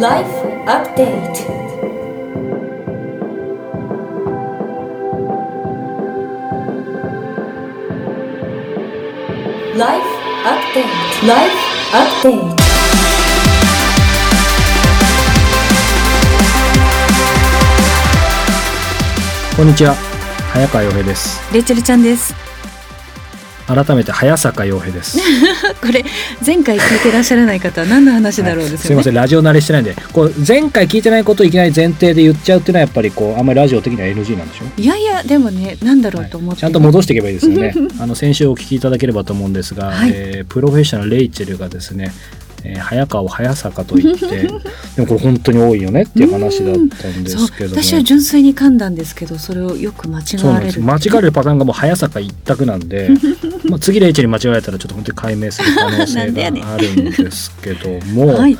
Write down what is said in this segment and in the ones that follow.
Life Update. ライフアップデート Life Update. こんにちは早川洋平ですレイチェルちゃんです。改めて早坂洋平です。これ前回聞いてらっしゃらない方は何の話だろうですよね。すいませんラジオ慣れしてないんで。こう前回聞いてないことをいきなり前提で言っちゃうっていうのはやっぱりこうあんまりラジオ的には NG なんでしょいやいやでもねなんだろうと思って、ちゃんと戻していけばいいですよね。あの先週お聞きいただければと思うんですが、はい。えープロフェッショナルレイチェルがですね、えー早川を早坂と言って でもこれ本当に多いよねっていう話だったんですけども私は純粋に噛んだんですけどそれをよく間違われる。間違えるパターンがもう早坂一択なんで まあ次レイチェルに間違えたらちょっと本当に解明する可能な性があるんですけども、はい。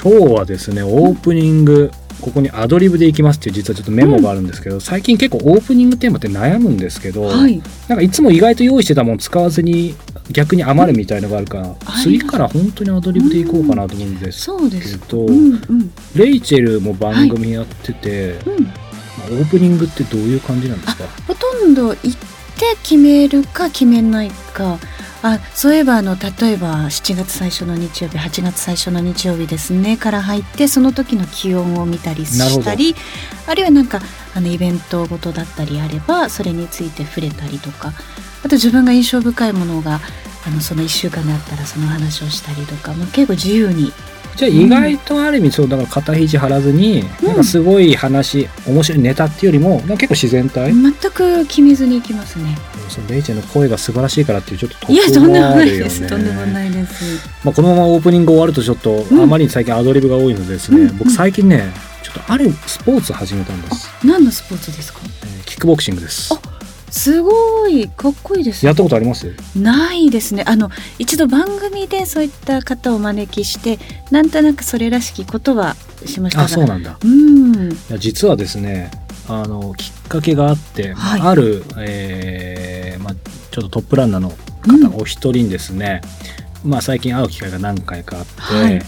今日はですねオープニングここにアドリブでいきますっていう実はちょっとメモがあるんですけど、最近結構オープニングテーマって悩むんですけど、はい。なんかいつも意外と用意してたもの使わずに逆に余るみたいのがあるから、はい次から本当にアドリブでいこうかなと思うんですそうです。けど、うんうん。レイチェルも番組やってて、うん。まあオープニングってどういう感じなんですか？ほとんど行って決めるか決めないかあそういえばあの例えば7月最初の日曜日8月最初の日曜日ですねから入ってその時の気温を見たりしたりあるいはなんかあのイベントごとだったりあればそれについて触れたりとかあと自分が印象深いものがあのその1週間であったらその話をしたりとかもう結構自由に。じゃあ意外とある意味そうだから肩肘張らずに、うん。なんかすごい話面白いネタっていうよりもなんか結構自然体、全く決めずに行きますね。そのレイチェルの声が素晴らしいからっていうちょっと特いやとんでももあるよねないです。とんでもないです。まあ、このままオープニング終わるとちょっと、うんあまりに最近アドリブが多いのでですね、うん僕最近ねちょっとあるスポーツ始めたんです、何のスポーツですか？えーキックボクシングですあすごいかっこいいですね。やったことあります？ないですね。あの一度番組でそういった方をお招きして、なんとなくそれらしきことはしましたが。あそうなんだうん。いや実はですねあのきっかけがあって、はい。ある、えーまあ、ちょっとトップランナーのうん。方お一人にですね、まあ、最近会う機会が何回かあって、はい。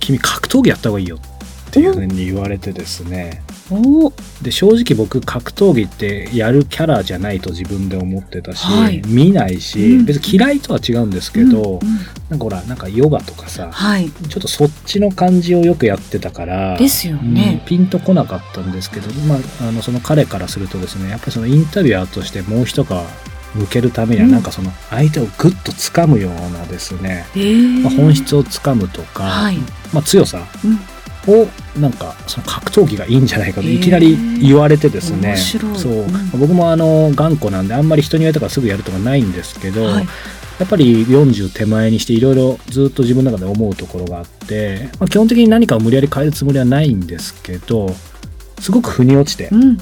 君格闘技やった方がいいよっていうふうに言われてですね。お。で正直僕格闘技ってやるキャラじゃないと自分で思ってたし、はい。見ないし、うん。別に嫌いとは違うんですけど、うんうん。なんかほらなんかヨガとかさはい。ちょっとそっちの感じをよくやってたからですよね。うんピンとこなかったんですけど、まあ、あのその彼からするとですねやっぱりそのインタビュアーとしてもう一皮向けるためにはうん。なんかその相手をグッと掴むようなですね、えー。まあ、本質を掴むとか、はい。まあ、強さうん。をなんかその格闘技がいいんじゃないかといきなり言われてですね。面白い。そう、うん。僕もあの頑固なんであんまり人に言われたからすぐやるとかないんですけど、はい。やっぱり40手前にしていろいろずっと自分の中で思うところがあって、まあ、基本的に何かを無理やり変えるつもりはないんですけどすごく腑に落ちて、うん。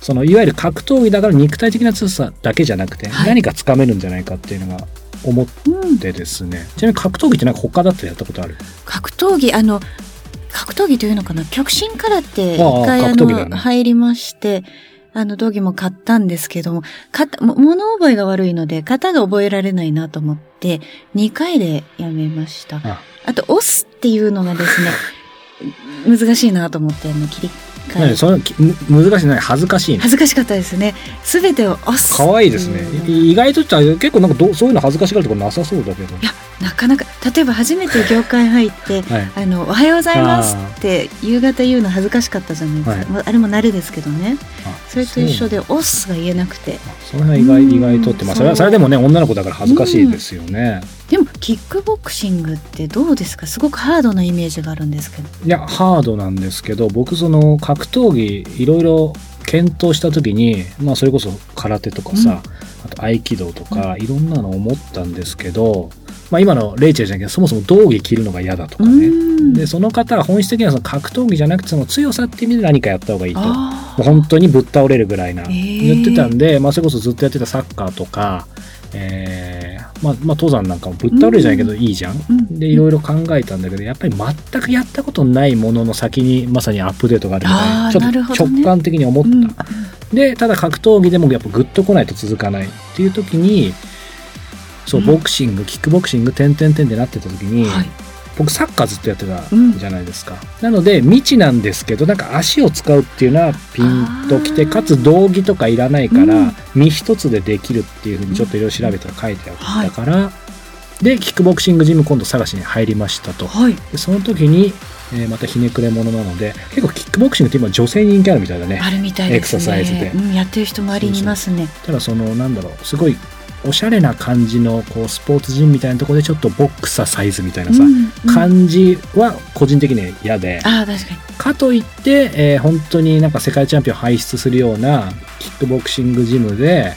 そのいわゆる格闘技だから肉体的な強さだけじゃなくて、はい。何かつかめるんじゃないかっていうのが思っうん。てですね。ちなみに格闘技ってなんか他だったらやったことある？格闘技あの格闘技というのかな極真空手ああ一回あの入りましてあの道着も買ったんですけども物覚えが悪いので型が覚えられないなと思って2回でやめました。あ。あと押すっていうのがですね難しいなと思ってあの切り替え。何それきむ難しいない恥ずかしいね。恥ずかしかったですね。すべてを押す可愛いですね。意外と結構なんかどうそういうの恥ずかしがるとこなさそうだけどいやなかなか例えば初めて業界入って はい。あの、おはようございますって夕方言うの恥ずかしかったじゃないですか。はい。まああれも慣れですけどね。あそれと一緒で、オスが言えなくて。その辺は意外うん意外とってまあそれはそれでもね女の子だから恥ずかしいですよね、でも、キックボクシングってどうですか？すごくハードなイメージがあるんですけど。いやハードなんですけど僕その格闘技いろいろ検討した時にまあそれこそ空手とかさ、あと合気道とかいろんなの思ったんですけど、まあ、今のレイチェルじゃなくてそもそも道着着るのが嫌だとかね、うん。でその方は本質的にはその格闘技じゃなくてその強さっていう意味で何かやった方がいいと。もあう本当にぶっ倒れるぐらいな。へー。言ってたんで、まあ、それこそずっとやってたサッカーとか、えーまあ、まあ登山なんかもぶっ倒れるじゃないけどいいじゃん。うんでいろいろ考えたんだけどやっぱり全くやったことないものの先にまさにアップデートがあるみたいなちょっと直感的に思った、うんでただ格闘技でもやっぱグッと来ないと続かないっていう時にそううん。ボクシングキックボクシング点々点でなってた時に、はい。僕サッカーずっとやってたじゃないですか、なので未知なんですけどなんか足を使うっていうのはピンときてかつ道着とかいらないから、うん。身一つでできるっていうふうにちょっといろいろ調べたら書いてあったから、でキックボクシングジム今度探しに入りましたと。はい。でその時に、えーまたひねくれ者なので結構キックボクシングって今女性に人気あるみたいだね。あるみたいですね。エクササイズで。うん、やってる人周りにいますね。ただそのなんだろうすごいおしゃれな感じのこうスポーツジムみたいなところでちょっとボクササイズみたいなさ、うんうん。感じは個人的には嫌で、ああ確かに。かといって、えー本当になんか世界チャンピオン輩出するようなキックボクシングジムで、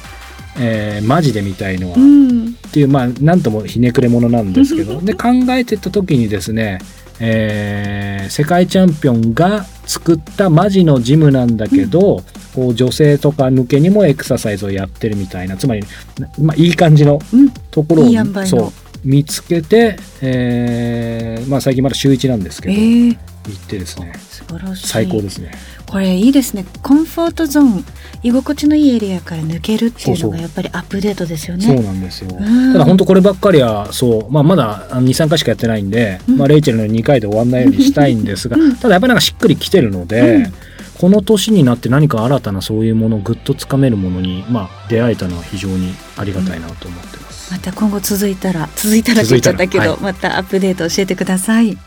えーマジで見たいのは、うっんていうまあなんともひねくれ者なんですけど。で考えてった時にですね、えー世界チャンピオンが作ったマジのジムなんだけど、こう女性とか向けにもエクササイズをやってるみたいなつまり、まあ、いい感じのうん。ところをいい塩梅の。そう見つけて、えーまあ、最近まだ週1なんですけど、えー、行ってですね。素晴らしい。最高ですね。これいいですね。コンフォートゾーン居心地のいいエリアから抜けるっていうのがやっぱりアップデートですよね。そうなんですよ。うん。ただ本当こればっかりはそう、まあ、まだ23回しかやってないんで、うん。まあ、レイチェルの2回で終わんないようにしたいんですが、うん。ただやっぱりなんかしっくりきてるので、うんこの年になって何か新たなそういうものをぐっとつかめるものに、まあ、出会えたのは非常にありがたいなと思ってます。また今後続いたら続いたらって言っちゃったけど、続い。またアップデート教えてください。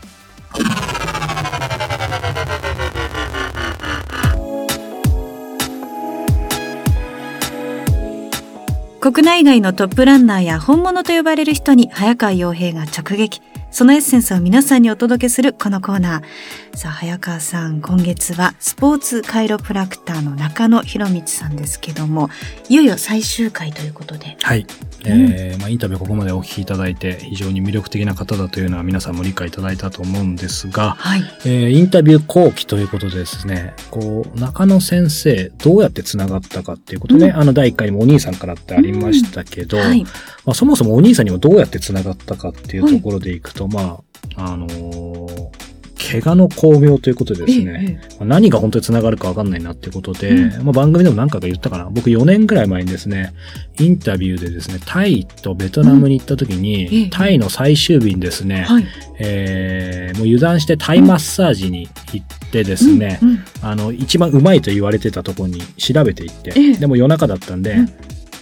国内外のトップランナーや本物と呼ばれる人に早川洋平が直撃そのエッセンスを皆さんにお届けするこのコーナー。さあ早川さん今月はスポーツカイロプラクターの中野博光さんですけどもいよいよ最終回ということで。はい、えーまあ、インタビューここまでお聞きいただいて非常に魅力的な方だというのは皆さんも理解いただいたと思うんですが、はい。えーインタビュー後期ということでですね、こう、中野先生、どうやって繋がったかっていうことね、うん。あの第1回にもお兄さんからってありましたけど、はい。まあ、そもそもお兄さんにもどうやって繋がったかっていうところでいくと、まあ、あのー怪我の巧妙ということでですね、ええまあ何が本当に繋がるか分かんないなっていうことで、うまあ、番組でも何回か言ったかな。僕4年ぐらい前にですね、インタビューでですね、タイとベトナムに行った時に、うん。ええタイの最終日にですね、はい。えーもう油断してタイマッサージに行ってですね、うんうん。あの、一番うまいと言われてたところに調べていって、ええ。でも夜中だったんで、うん。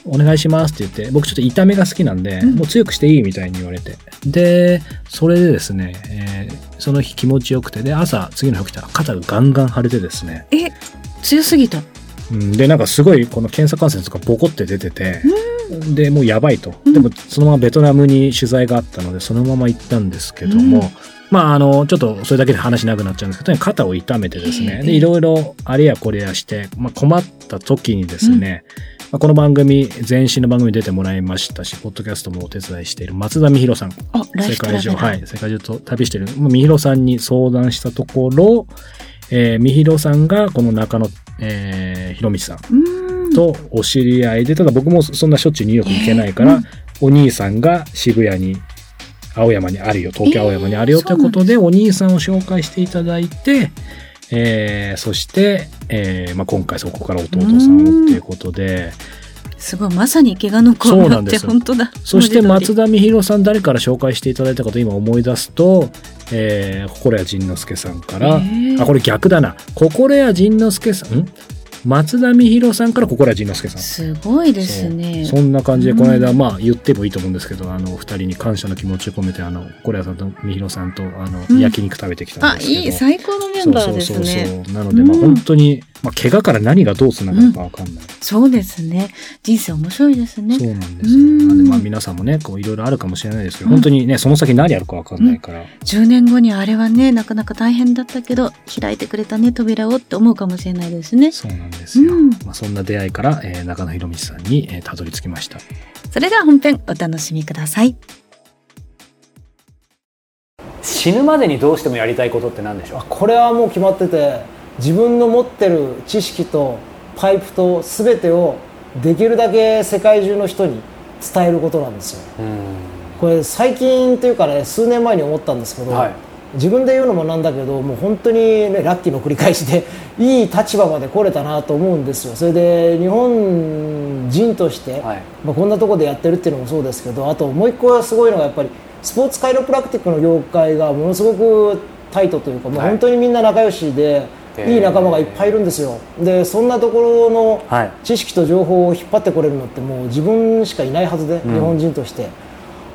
お願いしますって言って、僕ちょっと痛めが好きなんで、うん。もう強くしていいみたいに言われて。で、それでですね、えーその日気持ちよくて、で、朝、次の日起きたら肩がガンガン腫れてですね、え強すぎた。うん、で、なんかすごいこの検査関節とかボコって出てて、で、もうやばいと。うん。でも、そのままベトナムに取材があったので、そのまま行ったんですけども、うん。まあ、あの、ちょっとそれだけで話長くなっちゃうんですけど、肩を痛めてですね、ええ。で、いろいろあれやこれやして、まあ、困った時にですね、まあ、この番組、前身の番組に出てもらいましたし、ポッドキャストもお手伝いしている松田美弘さん。世界中、はい、世界中と旅している、まあ、美弘さんに相談したところ、えー、美弘さんがこの中野、えー、弘道さんとお知り合いで、ただ僕もそんなしょっちゅうニューヨークに行けないから、えーうん。お兄さんが渋谷に、青山にあるよ、東京青山にあるよえーということで、お兄さんを紹介していただいて、えーそして、えーまあ、今回そこから弟さんをっていうことで、すごいまさに怪我の巧妙ってそうなんですよ。本当だ。そして松田田美弘さん誰から紹介していただいたかと今思い出すと、えー、心谷仁之助さんから、あ、これ逆だな。心谷仁之助さん、ん？松田美弘さんから心谷仁之助さん。すごいですね。そんな感じで、うんこの間、まあ言ってもいいと思うんですけど、あの、二人に感謝の気持ちを込めて、あの、心谷さんと美弘さんと、あの、うん。焼肉食べてきたんあですけど。いい最高のメンバーですねそう。そうそうそう。なので、まあうん本当に、まあ怪我から何がどうつながるかわかんない。そうですね。人生面白いですね。そうなんですよ。うん。なんでまあ皆さんもね、こういろいろあるかもしれないですけど、うん。本当にね、その先何あるかわかんないから。10年後にあれはねなかなか大変だったけど開いてくれたね扉をって思うかもしれないですね。そうなんですよ。うん。まあそんな出会いから、えー中野博道さんに、えーたどり着きました。それでは本編お楽しみください死ぬまでにどうしてもやりたいことって何でしょう？これはもう決まってて自分の持ってる知識とパイプと全てをできるだけ世界中の人に伝えることなんですよ。これ最近というかね数年前に思ったんですけど、はい。自分で言うのもなんだけどもう本当に、ね、ラッキーの繰り返しで いい立場まで来れたなと思うんですよ。それで日本人として、はい。まあ、こんなところでやってるっていうのもそうですけどあともう一個はすごいのがやっぱりスポーツカイロプラクティックの業界がものすごくタイトというか、もう本当にみんな仲良しで、い、い仲間がいっぱいいるんですよ。でそんなところのはい。知識と情報を引っ張ってこれるのってもう自分しかいないはずで、日本人として。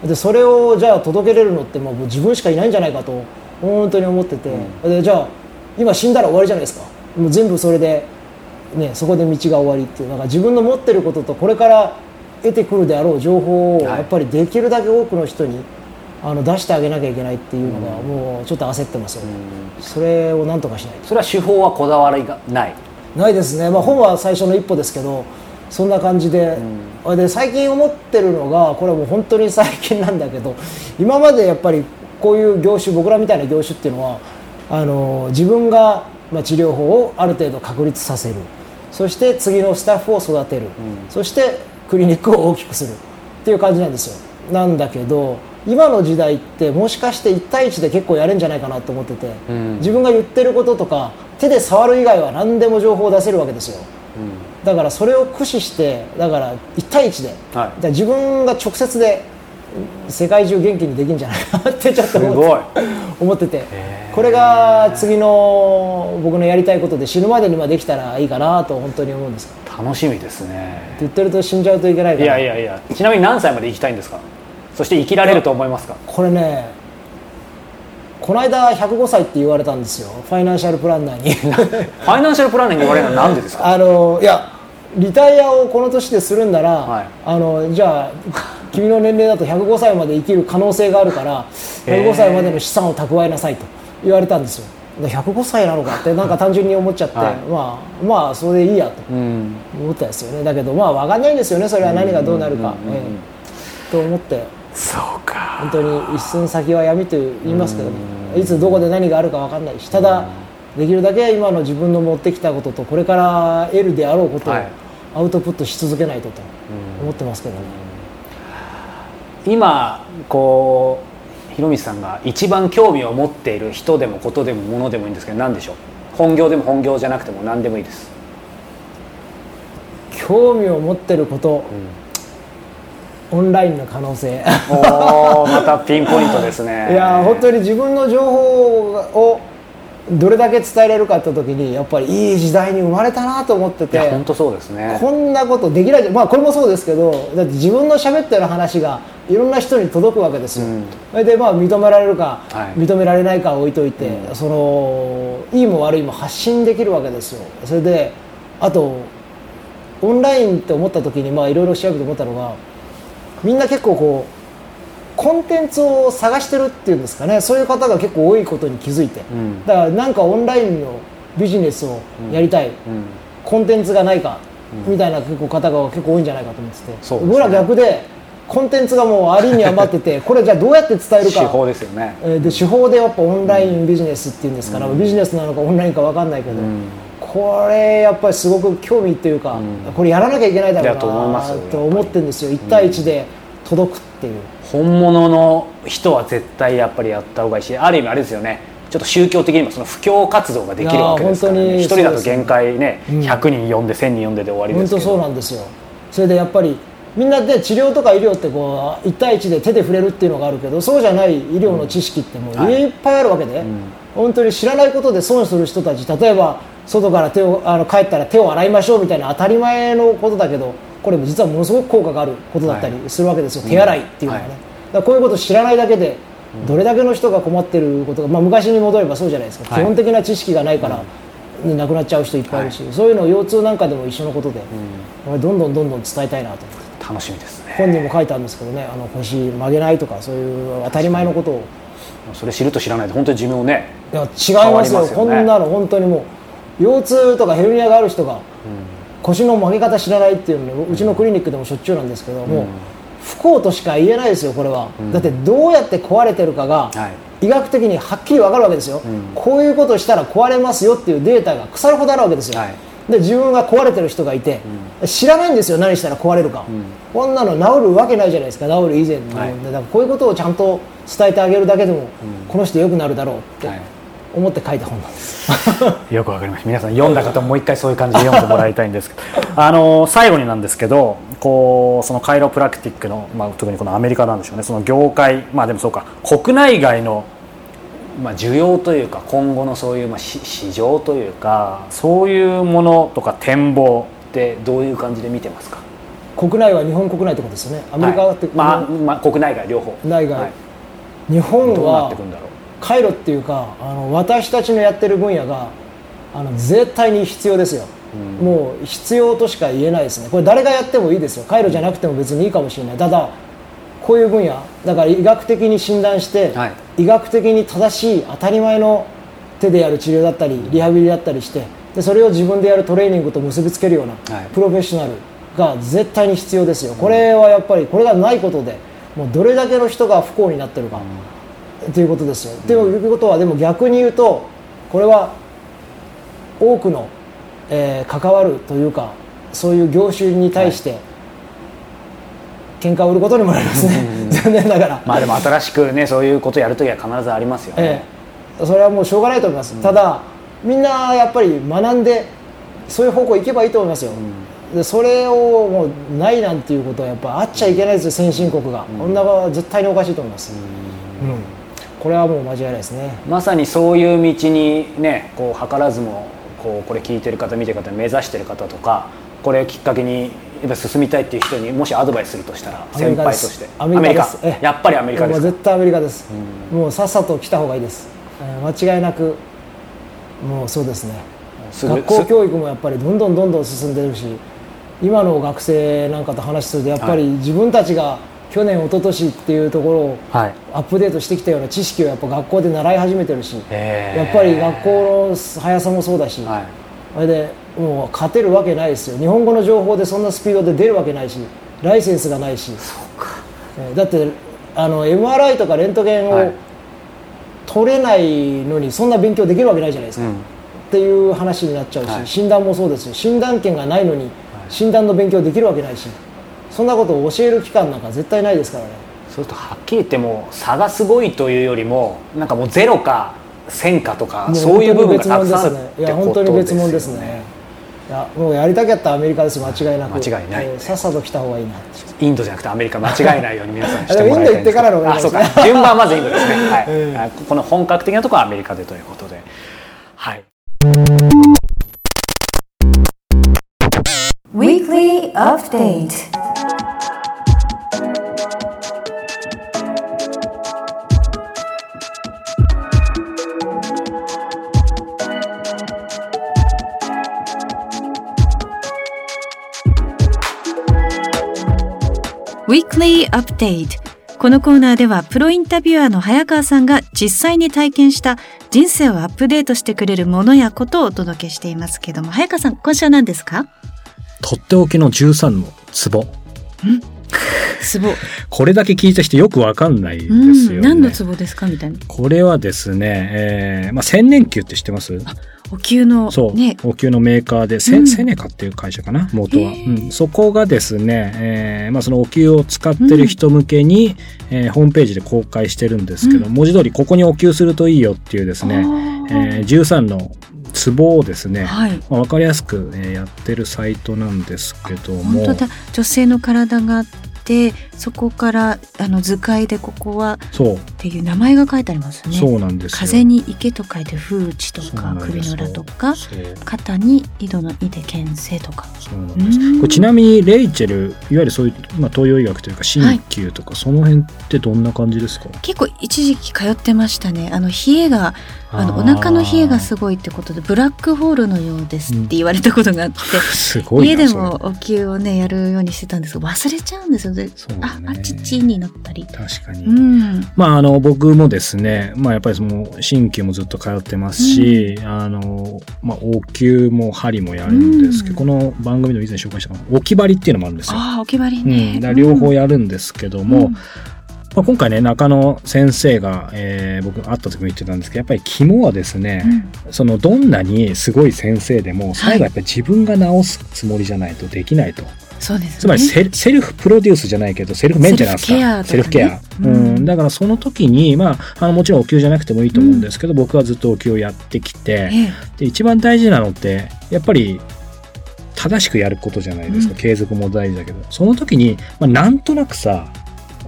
でそれをじゃあ届けれるのってもう自分しかいないんじゃないかと本当に思ってて、でじゃあ今死んだら終わりじゃないですか。もう全部それで、ね、そこで道が終わりっていう。なんか自分の持ってることとこれから得てくるであろう情報をはい。やっぱりできるだけ多くの人にあの出してあげなきゃいけないっていうのがもうちょっと焦ってますよね、それをなんとかしないと。それは手法はこだわりがない。ないですね、まあ、本は最初の一歩ですけどそんな感じで,、で最近思ってるのがこれはもう本当に最近なんだけど今までやっぱりこういう業種僕らみたいな業種っていうのはあの自分が、まあ、治療法をある程度確立させる。そして次のスタッフを育てる、そしてクリニックを大きくする。っていう感じなんですよ。なんだけど今の時代ってもしかして1対1で結構やれんじゃないかなと思ってて、自分が言ってることとか手で触る以外は何でも情報を出せるわけですよ、だからそれを駆使してだから1対1で、はい。自分が直接で世界中元気にできるんじゃないかなってちょっとす思ってて。てこれが次の僕のやりたいことで死ぬまでにはできたらいいかなと本当に思うんです。って楽しみですね。言ってると死んじゃうといけないいから。やいやいや。ちなみに何歳まで生きたいんですか？そして生きられると思いますか？これねこの間105歳って言われたんですよ。ファイナンシャルプランナーに。ファイナンシャルプランナーに言われるのは何でですか？あのいやリタイアをこの年でするんなら、はい。あのじゃあ君の年齢だと105歳まで生きる可能性があるからへー。105歳までの資産を蓄えなさいと言われたんですよ。で105歳なのかって なんか単純に思っちゃって、はい。まあまあそれでいいやとうん。思ったんですよね。だけどまあ分かんないんですよね。それは何がどうなるか、と思ってそうか。本当に一寸先は闇と言いますけどもいつどこで何があるか分かんないしただできるだけ今の自分の持ってきたこととこれから得るであろうことをはい。アウトプットし続けないとと思ってますけどね。今こう広光さんが一番興味を持っている人でもことでもものでもいいんですけど何でしょう？本業でも本業じゃなくても何でもいいです、興味を持ってることオンラインの可能性。またピンポイントですね。いや本当に自分の情報をどれだけ伝えれるかって時にやっぱりいい時代に生まれたなと思っていてや本当そうですね。こんなことできないまあこれもそうですけどだって自分の喋ってる話がいろんな人に届くわけですよ、うん。それでまあ認められるか、はい。認められないかは置いといて、そのいいも悪いも発信できるわけですよ。それであとオンラインって思った時にまあいろいろ調べて思ったのがみんな結構こうコンテンツを探してるっていうんですかね。そういう方が結構多いことに気づいて、ん。だからなんかオンラインのビジネスをやりたい、うん。コンテンツがないか、みたいな結構方が結構多いんじゃないかと思ってて、ね。僕ら逆でコンテンツがもうありに余ってて これじゃあどうやって伝えるか。手法ですよね。えーで手法でやっぱオンラインビジネスっていうんですから、ビジネスなのかオンラインか分かんないけど、これやっぱりすごく興味っていうか、これやらなきゃいけないだろいやと思いますようなと思ってるんですよ。1対1で届くっていう、本物の人は絶対やっぱりやった方がいいしある意味あれですよね。ちょっと宗教的にもその布教活動ができるわけですからね。一人だと限界ね、うん100人呼んで1000人呼んでで終わりで本当すけど。そうなんですよ。それでやっぱりみんなで治療とか医療ってこう1対1で手で触れるっていうのがあるけどそうじゃない医療の知識ってもうはい。いっぱいあるわけで、本当に知らないことで損する人たち例えば外から手をあの帰ったら手を洗いましょうみたいな当たり前のことだけどこれも実はものすごく効果があることだったりするわけですよ、手洗いっていうのはね、はい。こういうことを知らないだけでどれだけの人が困ってることが、まあ、昔に戻ればそうじゃないですか、はい。基本的な知識がないから、ね亡くなっちゃう人いっぱいいるし、そういうのを腰痛なんかでも一緒のことで、これどんどんどんどん伝えたいなと。思って楽しみですね。本にも書いてあるんですけどねあの腰曲げないとかそういう当たり前のことを。それ知ると知らないと本当に寿命ねいや違いますよね。こんなの本当にもう腰痛とかヘルニアがある人が腰の曲げ方知らないっていうのねうちのクリニックでもしょっちゅうなんですけども、不幸としか言えないですよこれは、だってどうやって壊れてるかが、はい。医学的にはっきり分かるわけですよ、こういうことをしたら壊れますよっていうデータが腐るほどあるわけですよ、はい。で自分が壊れてる人がいて、知らないんですよ何したら壊れるか、こんなの治るわけないじゃないですか治る以前の、はい。だからこういうことをちゃんと伝えてあげるだけでも、この人良くなるだろうって。はい思って書いた本なんです、よくわかりました。皆さん読んだ方ももう一回そういう感じで読んでもらいたいんですけど。あの最後になんですけどこうそのカイロプラクティックの、まあ、特にこのアメリカなんでしょうね。その業界まあでもそうか。国内外の、まあ、需要というか今後のそういう、まあ、し市場というかそういうものとか展望ってどういう感じで見てますか？国内は日本国内ってことですよね。アメリカはって、はい。まあ、まあ国内外両方。内外、はい。日本どうなっはてくんだろう？回路っていうかあの私たちのやってる分野があの絶対に必要ですよ、もう必要としか言えないですね。これ誰がやってもいいですよ。回路じゃなくても別にいいかもしれない。ただこういう分野だから医学的に診断して、はい。医学的に正しい当たり前の手でやる治療だったりリハビリだったりしてでそれを自分でやるトレーニングと結びつけるような、はい。プロフェッショナルが絶対に必要ですよ。これはやっぱりこれがないことでもうどれだけの人が不幸になってるか、ということですよ。ということはでも逆に言うとこれは多くの、えー関わるというかそういう業種に対して、喧嘩を売ることにもなりますね、残念ながら。まあでも新しくねそういうことやるときは必ずありますよね、ええ、それはもうしょうがないと思います、ただみんなやっぱり学んでそういう方向行けばいいと思いますよ、でそれをもうないなんていうことはやっぱあっちゃいけないですよ先進国が、こん。なのは絶対におかしいと思います、うんこれはもう間違いないですね。まさにそういう道にねこう図らずもこうこれ聞いてる方見てる方目指してる方とかこれをきっかけにやっぱ進みたいっていう人にもしアドバイスするとしたら先輩として。アメリカやっぱりアメリカですか？もう絶対アメリカです、もうさっさと来た方がいいです、えー間違いなくもうそうですね。学校教育もやっぱりどんどんどんどん進んでるし今の学生なんかと話するとやっぱり自分たちが去年一昨年っていうところをはい。アップデートしてきたような知識をやっぱ学校で習い始めてるしやっぱり学校の速さもそうだし、はい。それでもう勝てるわけないですよ。日本語の情報でそんなスピードで出るわけないしライセンスがないし。えーだってあの MRI とかレントゲンをはい。取れないのにそんな勉強できるわけないじゃないですか、うん。っていう話になっちゃうし、はい。診断もそうですし診断権がないのに診断の勉強できるわけないしそんなことを教える機関なんか絶対ないですからね。そうするとはっきり言っても差がすごいというよりもなんかもうゼロか1000かとかもそういう部分がたくさんある別物ですね。いってや本当に別物ですね。いやもうやりたかったらアメリカです。間違いなく。間違いない。えーさっさと来た方がいいな。インドじゃなくてアメリカ間違えないように皆さんしてももらいたいんですけど。インド行ってからの方がいい。あそうか。順番はまずインドですね、はい。え えあこの本格的なところはアメリカでということで。はい Update. Weekly Update. このコーナーではプロインタビュアーの早川さんが実際に体験した人生をアップデートしてくれるものやことをお届けしていますけども早川さん今週は何ですか？とっておきの13のツボツボこれだけ聞いた人よくわかんないですようねん。何のツボですか？みたいな。これはですね、えーまあ、千年球って知ってます？お灸のそう、ね。お灸のメーカーで、セ,、うん。セネカっていう会社かな？元は、うん、そこがですね、えーまあ、そのお灸を使ってる人向けに、えーホームページで公開してるんですけど、う文字通りここにお灸するといいよっていうですね、えー13のツボをですね、はい。まあ、分かりやすく、えーやってるサイトなんですけども。本当だ。女性の体がてそこからあの図解でここはそう。っていう名前が書いてありますね。そうなんですよ。風に池と書いて風地とか首の裏とか肩に井戸の井で牽制とか。そうなんです。うん。これちなみにレイチェルいわゆるそういう、まあ、東洋医学というか鍼灸とか、その辺ってどんな感じですか？結構一時期通ってましたね。あの冷えがあのお腹の冷えがすごいってことでブラックホールのようですって言われたことがあって、すごいな家でもお灸をねやるようにしてたんですけど忘れちゃうんですよで、そうだね。ああちちになったり。確かに、うん。まああの僕もですねまあやっぱりその鍼灸もずっと通ってますし、あのまあお灸も針もやるんですけど、うん。この番組でも以前紹介した置き針っていうのもあるんですよ。ああお決まりうね、ん、両方やるんですけども、うん。まあ、今回ね中野先生が、えー僕会った時も言ってたんですけどやっぱり肝はですね、うん。そのどんなにすごい先生でも最後やっぱり自分が治すつもりじゃないとできないと。そうですね。つまりセルセルフプロデュースじゃないけどセルフメンテナンスかセルフケア。ううん。ん、だからその時にまああのもちろんお灸じゃなくてもいいと思うんですけど、僕はずっとお灸をやってきてええ。で一番大事なのってやっぱり正しくやることじゃないですか、うん。継続も大事だけど。その時に、まあ、なんとなくさ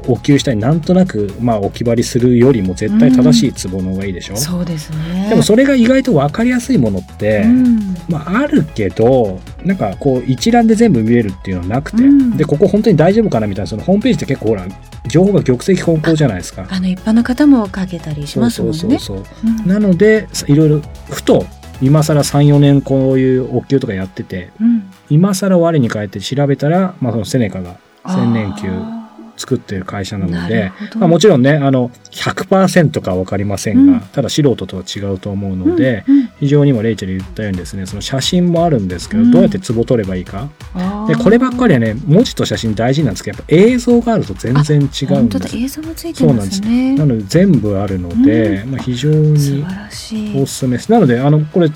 お給したりなんとなく、まあ、お気張りするよりも絶対正しいツボの方がいいでしょ、そうですね。でもそれが意外と分かりやすいものって、うん。まあ、あるけどなんかこう一覧で全部見えるっていうのはなくて、うん。でここ本当に大丈夫かなみたいなそのホームページって結構ほら情報が玉石混交じゃないですか。あの一般の方もかけたりしますもんね。そうそうそうそう。うん。なのでいろいろふと今更34年こういうお給とかやっててうん。今更我に返って調べたら、まあ、そのセネカが千年休あ作ってる会社なのなでまあ、もちろんねあの100%かは分かりませんが、うん。ただ素人とは違うと思うーので、うんうん。非常にもレイチェル言ったようにですねその写真もあるんですけど、うん。どうやってツボ取ればいいか。でこればっかりはね文字と写真大事なんですけどやっぱ映像があると全然違うんです映像もついてますね。なので全部あるので、まあ、非常素にお。すすめです。なので、あの、これ、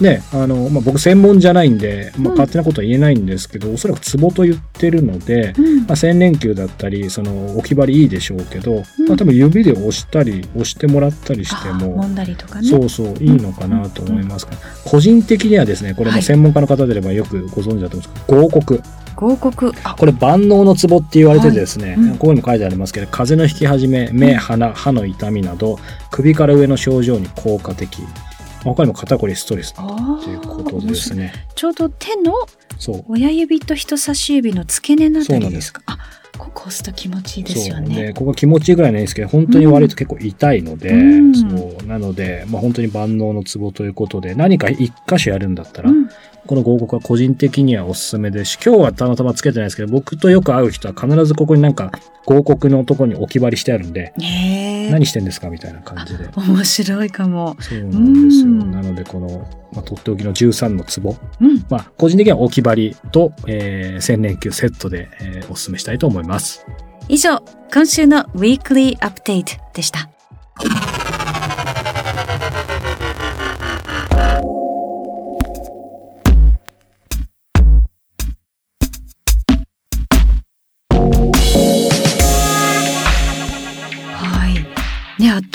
ね、あの、まあ、僕専門じゃないんで、まあ、うん勝手なことは言えないんですけど、おそらくツボと言ってるので、うんまあ、千連休だったり、その、置き張りいいでしょうけど、うんまあ、多分指で押したり、押してもらったりしてあも、揉んだりとかね。そうそう、いいのかなと思いますが、個人的にはですね、これはいも専門家の方であればよくご存知だと思うんですけど、合谷。合谷。あこれ万能のツボって言われててですね、はいうんここにも書いてありますけど、風邪の引き始め、目、鼻、歯の痛みなど、首から上の症状に効果的。他にも肩こり、ストレスあということでですね。ちょうど手の。親指と人差し指の付け根のあたりですすか。あ、ここ押すと気持ちいいですよね。ここ気持ちいいぐらいなんですけど本当に割と結構痛いので、うんそうなので、まあ、本当に万能のツボということで何か一箇所やるんだったら、うんこの合谷は個人的にはおすすめですし今日はたまたまつけてないですけど僕とよく会う人は必ずここになんか合谷のところに置き張りしてあるんで。何してんですかみたいな感じで。面白いかも。そうなんですよ。うんなので、この、まあ、とっておきの13のツボ。うん。まあ、個人的には置き張りと、えー、千連休セットで、えーお勧めしたいと思います。以上、今週の Weekly Update でした。はい。ね、あっ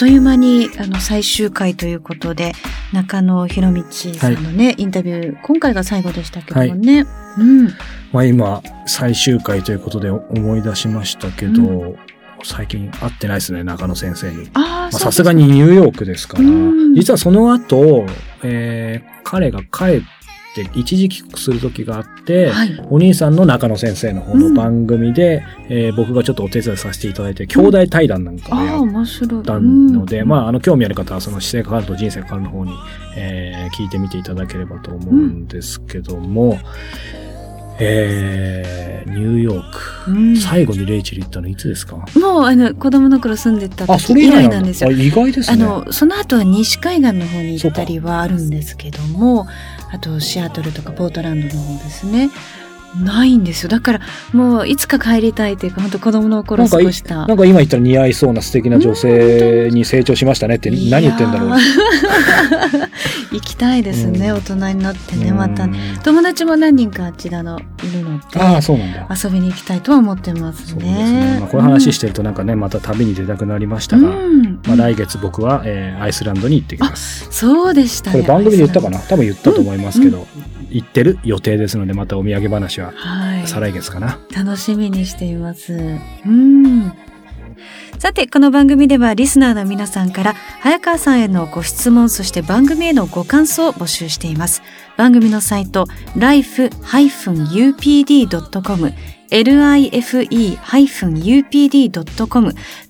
という間にあの最終回ということで、中野博道さんのね、インタビュー、今回が最後でしたけどもね。うん。まあ、今、最終回ということで思い出しましたけど、う最近会ってないですね、中野先生に。ああ、まあそうさすがにニューヨークですから、うん実はその後、えー彼が帰って一時帰国する時があって、はい。お兄さんの中野先生の方の番組で、えー僕がちょっとお手伝いさせていただいて、兄弟対談なんかをやっ面白い。たので、うんまあ、あの、興味ある方は、その姿勢からと人生からの方に、えー聞いてみていただければと思うんですけども、えーニューヨーク、うん最後にレイチェル行ったのいつですか？もう、あの、子供の頃住んでた時以れ以来なんんですよ。意外ですね。あの、その後は西海岸の方に行ったりはあるんですけども、あとシアトルとかポートランドの方ですね。ないんですよ。だから、もういつか帰りたいというか、本当子供の頃過ごした。なんか今言ったら似合いそうな素敵な女性に成長しましたねって何言ってんだろう 行きたいですね、うん大人になってね、またうん。友達も何人かあちらのいるので、ああ、そうなんだ。遊びに行きたいとは思ってますそうですね。ね。まあ、この話してるとなんかね、また旅に出たくなりましたが、うんまあ、来月僕は、えーアイスランドに行ってきます。そうでしたね。これ番組で言ったかな？多分言ったと思いますけど、行ってる予定ですので、またお土産話ははい。再来月かな。楽しみにしています。うん。さて、この番組ではリスナーの皆さんから早川さんへのご質問、そして番組へのご感想を募集しています。番組のサイト、life-upd.com life-upd.com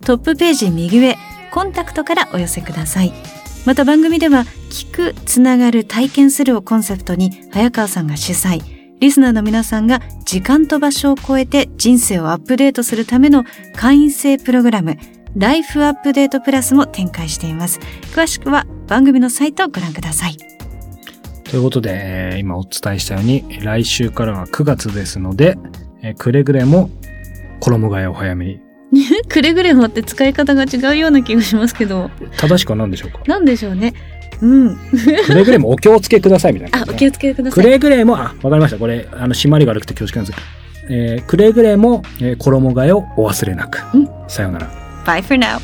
トップページ右上、コンタクトからお寄せください。また番組では、聞く、つながる、体験するをコンセプトに、早川さんが主催、リスナーの皆さんが時間と場所を超えて人生をアップデートするための会員制プログラム、ライフアップデートプラスも展開しています。詳しくは番組のサイトをご覧ください。ということで、今お伝えしたように、来週からは9月ですので、くれぐれも衣替えを早めに。くれぐれもって使い方が違うような気がしますけど、正しくは何でしょうか？なんでしょうね。うん。くれぐれもお気をつけくださいみたいなね、お気をつけください。くれぐれも、あ、わかりました。これ、あの、締まりが悪くて恐縮なんですが、えーくれぐれも、えー衣替えをお忘れなく。うんさようなら。Bye for now.